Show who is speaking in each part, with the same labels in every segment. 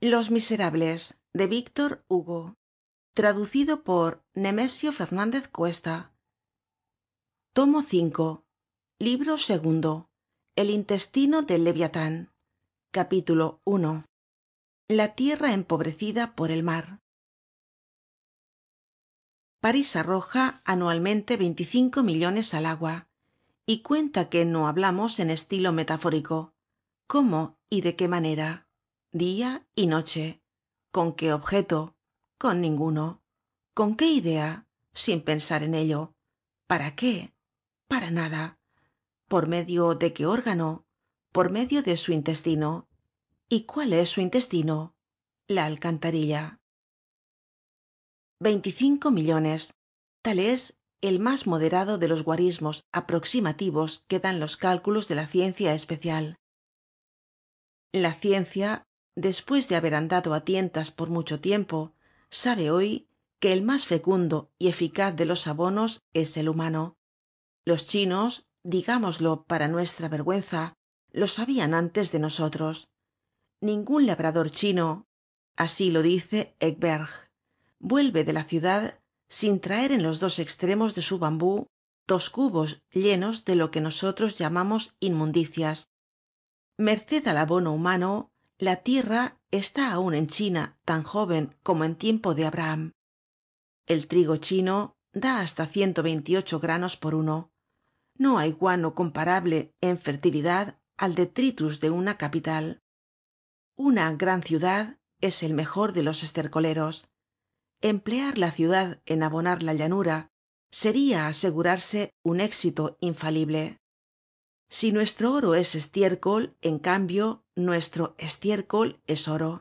Speaker 1: los miserables de víctor hugo. Traducido por nemesio fernandez cuesta. Tomo v libro segundo. El intestino del leviatán. Capítulo i la tierra empobrecida por el mar. París arroja anualmente veinticinco millones al agua y cuenta que no hablamos en estilo metafórico. Cómo y de qué manera dia y noche. Con qué objeto con ninguno con qué idea sin pensar en ello. Para qué para nada. Por medio de qué órgano por medio de su intestino y cuál es su intestino la alcantarilla. Veinticinco millones. Tal es el más moderado de los guarismos aproximativos que dan los cálculos de la ciencia especial. La ciencia después de haber andado á tientas por mucho tiempo sabe hoy que el más fecundo y eficaz de los abonos es el humano. Los chinos digámoslo para nuestra vergüenza lo sabian antes de nosotros. Ningun labrador chino así lo dice ekberg vuelve de la ciudad sin traer en los dos extremos de su bambú dos cubos llenos de lo que nosotros llamamos inmundicias. Merced al abono humano la tierra está aun en china tan joven como en tiempo de abraham. El trigo chino da hasta ciento veintiocho granos por uno. No hay guano comparable en fertilidad al detritus de una capital. Una gran ciudad es el mejor de los estercoleros. Emplear la ciudad en abonar la llanura seria asegurarse un éxito infalible si nuestro oro es estiércol en cambio nuestro estiércol es oro.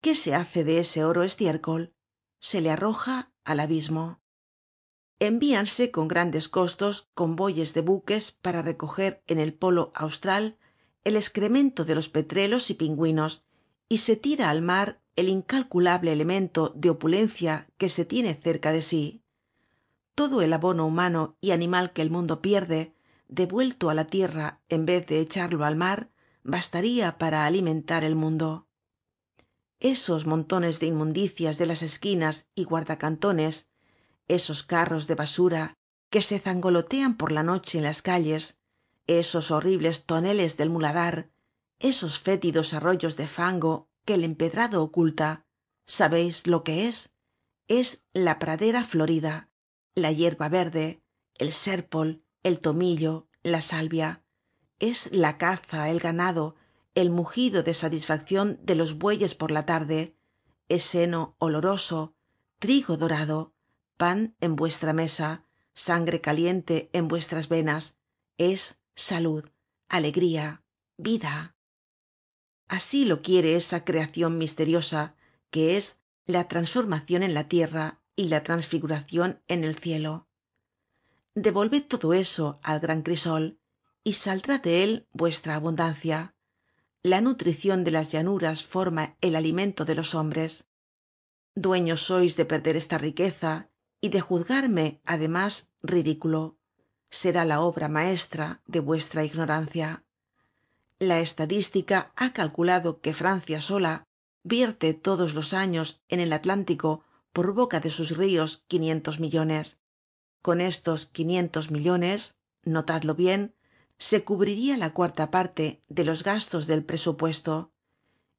Speaker 1: Qué se hace de ese oro estiércol se le arroja al abismo. Envíanse con grandes costos convoyes de buques para recoger en el polo austral el escremento de los petrelos y pingüinos y se tira al mar el incalculable elemento de opulencia que se tiene cerca de sí. Todo el abono humano y animal que el mundo pierde devuelto á la tierra en vez de echarlo al mar bastaria para alimentar el mundo. Esos montones de inmundicias de las esquinas y guardacantones esos carros de basura que se zangolotean por la noche en las calles esos horribles toneles del muladar esos fétidos arroyos de fango que el empedrado oculta sabeis lo que es es la pradera florida la yerba verde el sérpol el tomillo la salvia. Es la caza el ganado el mugido de satisfaccion de los bueyes por la tarde. Es seno oloroso trigo dorado pan en vuestra mesa sangre caliente en vuestras venas. Es salud alegría vida. Así lo quiere esa creacion misteriosa que es la transformacion en la tierra y la transfiguracion en el cielo devolved todo eso al gran crisol y saldrá de él vuestra abundancia. La nutricion de las llanuras forma el alimento de los hombres. Dueños sois de perder esta riqueza y de juzgarme además ridículo. Será la obra maestra de vuestra ignorancia. La estadística ha calculado que francia sola vierte todos los años en el atlántico por boca de sus rios quinientos millones con estos quinientos millones notadlo bien se cubriria la cuarta parte de los gastos del presupuesto.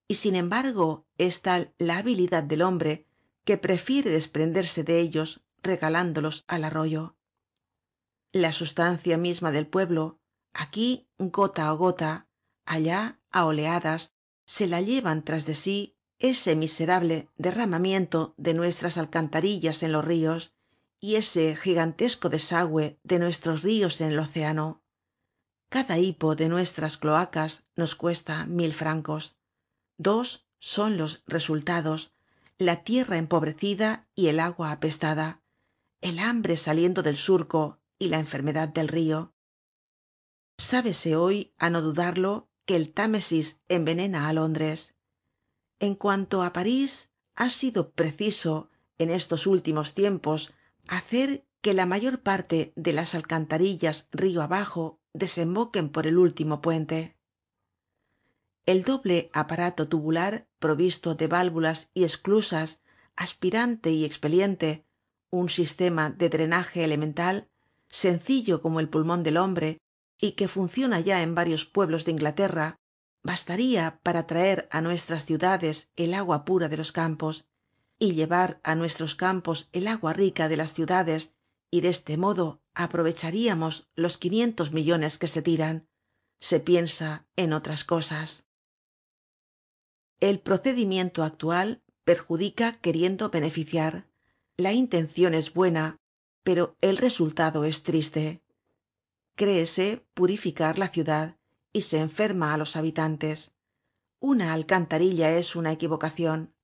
Speaker 1: Y sin embargo es tal la habilidad del hombre que prefiere desprenderse de ellos regalándolos al arroyo. La sustancia misma del pueblo aquí gota á gota allá á oleadas se la llevan tras de sí ese miserable derramamiento de nuestras alcantarillas en los rios y ese gigantesco desagüe de nuestros rios en el océano. Cada hipo de nuestras cloacas nos cuesta mil francos. Dos son los resultados la tierra empobrecida y el agua apestada el hambre saliendo del surco y la enfermedad del rio sábese hoy á no dudarlo que el támesis envenena á londres. En cuanto á parís ha sido preciso en estos últimos tiempos hacer que la mayor parte de las alcantarillas rio abajo desemboquen por el último puente. El doble aparato tubular provisto de válvulas y esclusas aspirante y expeliente un sistema de drenaje elemental sencillo como el pulmon del hombre y que funciona ya en varios pueblos de inglaterra bastaría para traer á nuestras ciudades el agua pura de los campos y llevar á nuestros campos el agua rica de las ciudades y de este modo aprovecharíamos los quinientos millones que se tiran. Se piensa en otras cosas. El procedimiento actual perjudica queriendo beneficiar. La intencion es buena pero el resultado es triste. Créese purificar la ciudad y se enferma á los habitantes. Una alcantarilla es una equivocacion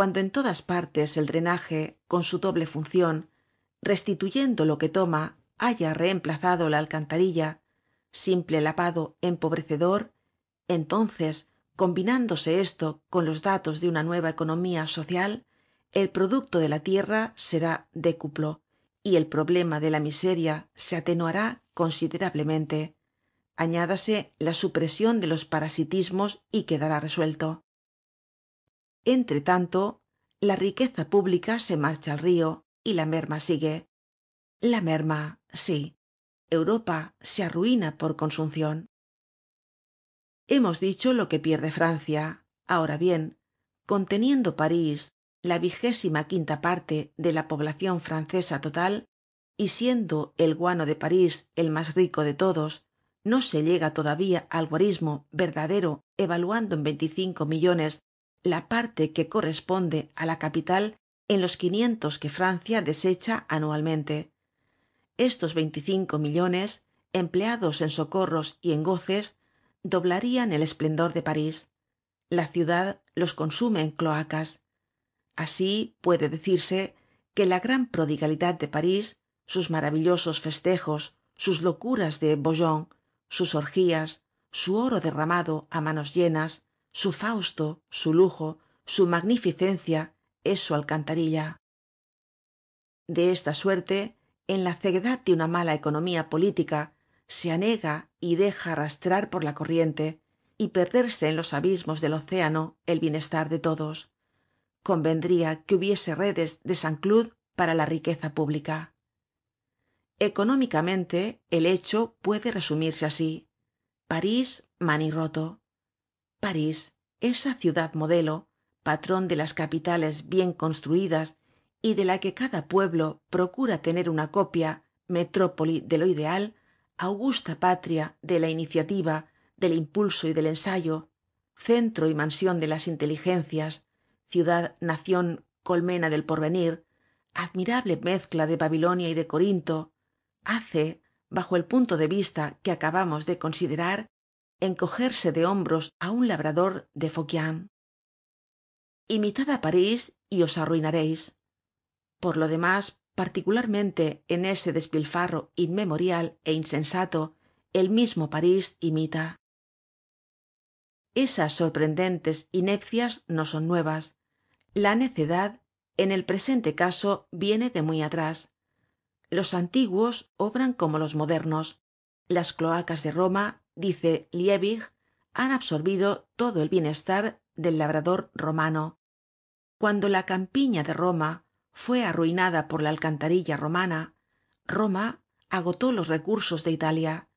Speaker 1: cuando en todas partes el drenaje con su doble funcion restituyendo lo que toma haya reemplazado la alcantarilla simple lavado empobrecedor entonces combinándose esto con los datos de una nueva economía social el producto de la tierra será décuplo y el problema de la miseria se atenuará considerablemente. Añádase la supresion de los parasitismos y quedará resuelto entre tanto la riqueza pública se marcha al rio y la merma sigue. La merma sí. Europa se arruina por consuncion hemos dicho lo que pierde francia. Ahora bien conteniendo parís la vigésima quinta parte de la poblacion francesa total y siendo el guano de parís el mas rico de todos no se llega todavía al guarismo verdadero evaluando en veinticinco millones la parte que corresponde á la capital en los quinientos que francia desecha anualmente. Estos veinticinco millones empleados en socorros y en goces doblarían el esplendor de parís. La ciudad los consume en cloacas. Así puede decirse que la gran prodigalidad de parís sus maravillosos festejos sus locuras de bourgogne sus orgías su oro derramado á manos llenas su fausto su lujo su magnificencia es su alcantarilla. De esta suerte en la ceguedad de una mala economía política se anega y deja arrastrar por la corriente y perderse en los abismos del océano el bienestar de todos. Convendría que hubiese redes de san cloud para la riqueza pública. Económicamente el hecho puede resumirse así. París manirroto parís esa ciudad modelo patron de las capitales bien construidas y de la que cada pueblo procura tener una copia metrópoli de lo ideal augusta patria de la iniciativa del impulso y del ensayo centro y mansion de las inteligencias ciudad nacion colmena del porvenir admirable mezcla de babilonia y de corinto hace bajo el punto de vista que acabamos de considerar encogerse de hombros á un labrador de phocéen imitad á parís y os arruinareis por lo demás particularmente en ese despilfarro inmemorial é insensato el mismo parís imita. Esas sorprendentes inepcias no son nuevas. La necedad en el presente caso viene de muy atrás. Los antiguos obran como los modernos. Las cloacas de roma dice liebig han absorbido todo el bienestar del labrador romano. Cuando la campiña de roma fue arruinada por la alcantarilla romana roma agotó los recursos de italia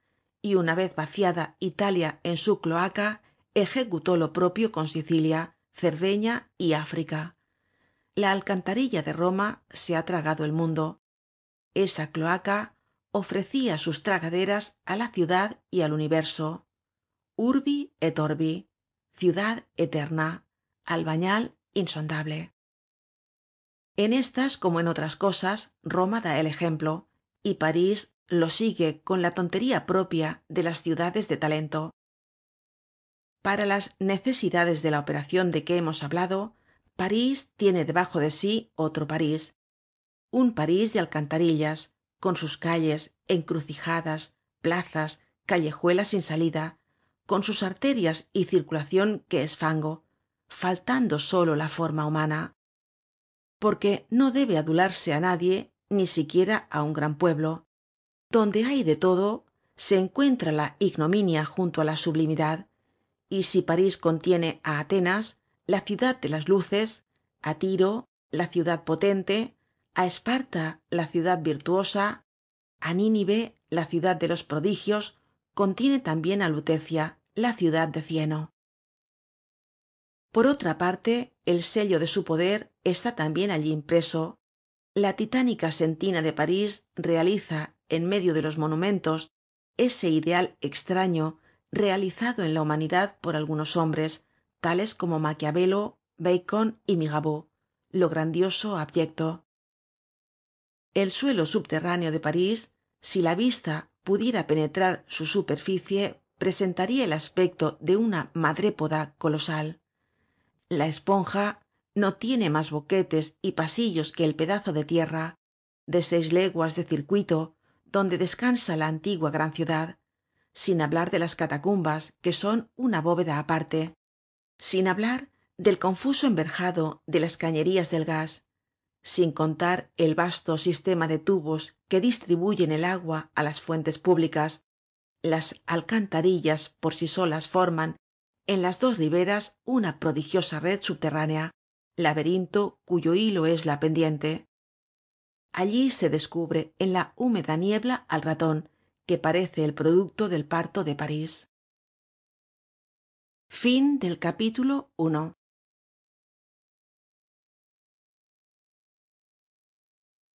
Speaker 1: y una vez vaciada italia en su cloaca ejecutó lo propio con sicilia cerdeña y áfrica. La alcantarilla de roma se ha tragado el mundo. Esa cloaca ofrecia sus tragaderas á la ciudad y al universo. Urbi et orbi ciudad eterna albañal insondable. En estas como en otras cosas roma da el ejemplo y parís lo sigue con la tontería propia de las ciudades de talento. Para las necesidades de la operacion de que hemos hablado parís tiene debajo de sí otro parís un parís de alcantarillas con sus calles encrucijadas plazas callejuelas sin salida con sus arterias y circulacion que es fango faltando solo la forma humana. Porque no debe adularse á nadie ni siquiera á un gran pueblo. Donde hay de todo se encuentra la ignominia junto á la sublimidad. Y si parís contiene á atenas la ciudad de las luces á tiro la ciudad potente á esparta la ciudad virtuosa. Á nínive la ciudad de los prodigios. Contiene tambien á lutecia la ciudad de cieno. Por otra parte el sello de su poder está tambien allí impreso. La titánica sentina de parís realiza en medio de los monumentos ese ideal extraño realizado en la humanidad por algunos hombres tales como maquiavelo bacon y mirabeau lo grandioso abyecto el suelo subterráneo de parís si la vista pudiera penetrar su superficie presentaria el aspecto de una madrépoda colosal. La esponja no tiene mas boquetes y pasillos que el pedazo de tierra de seis leguas de circuito donde descansa la antigua gran ciudad sin hablar de las catacumbas que son una bóveda aparte sin hablar del confuso enverjado de las cañerías del gas sin contar el vasto sistema de tubos que distribuyen el agua á las fuentes públicas. Las alcantarillas por sí solas forman en las dos riberas una prodigiosa red subterránea laberinto cuyo hilo es la pendiente. Allí se descubre en la húmeda niebla al raton que parece el producto del parto de parís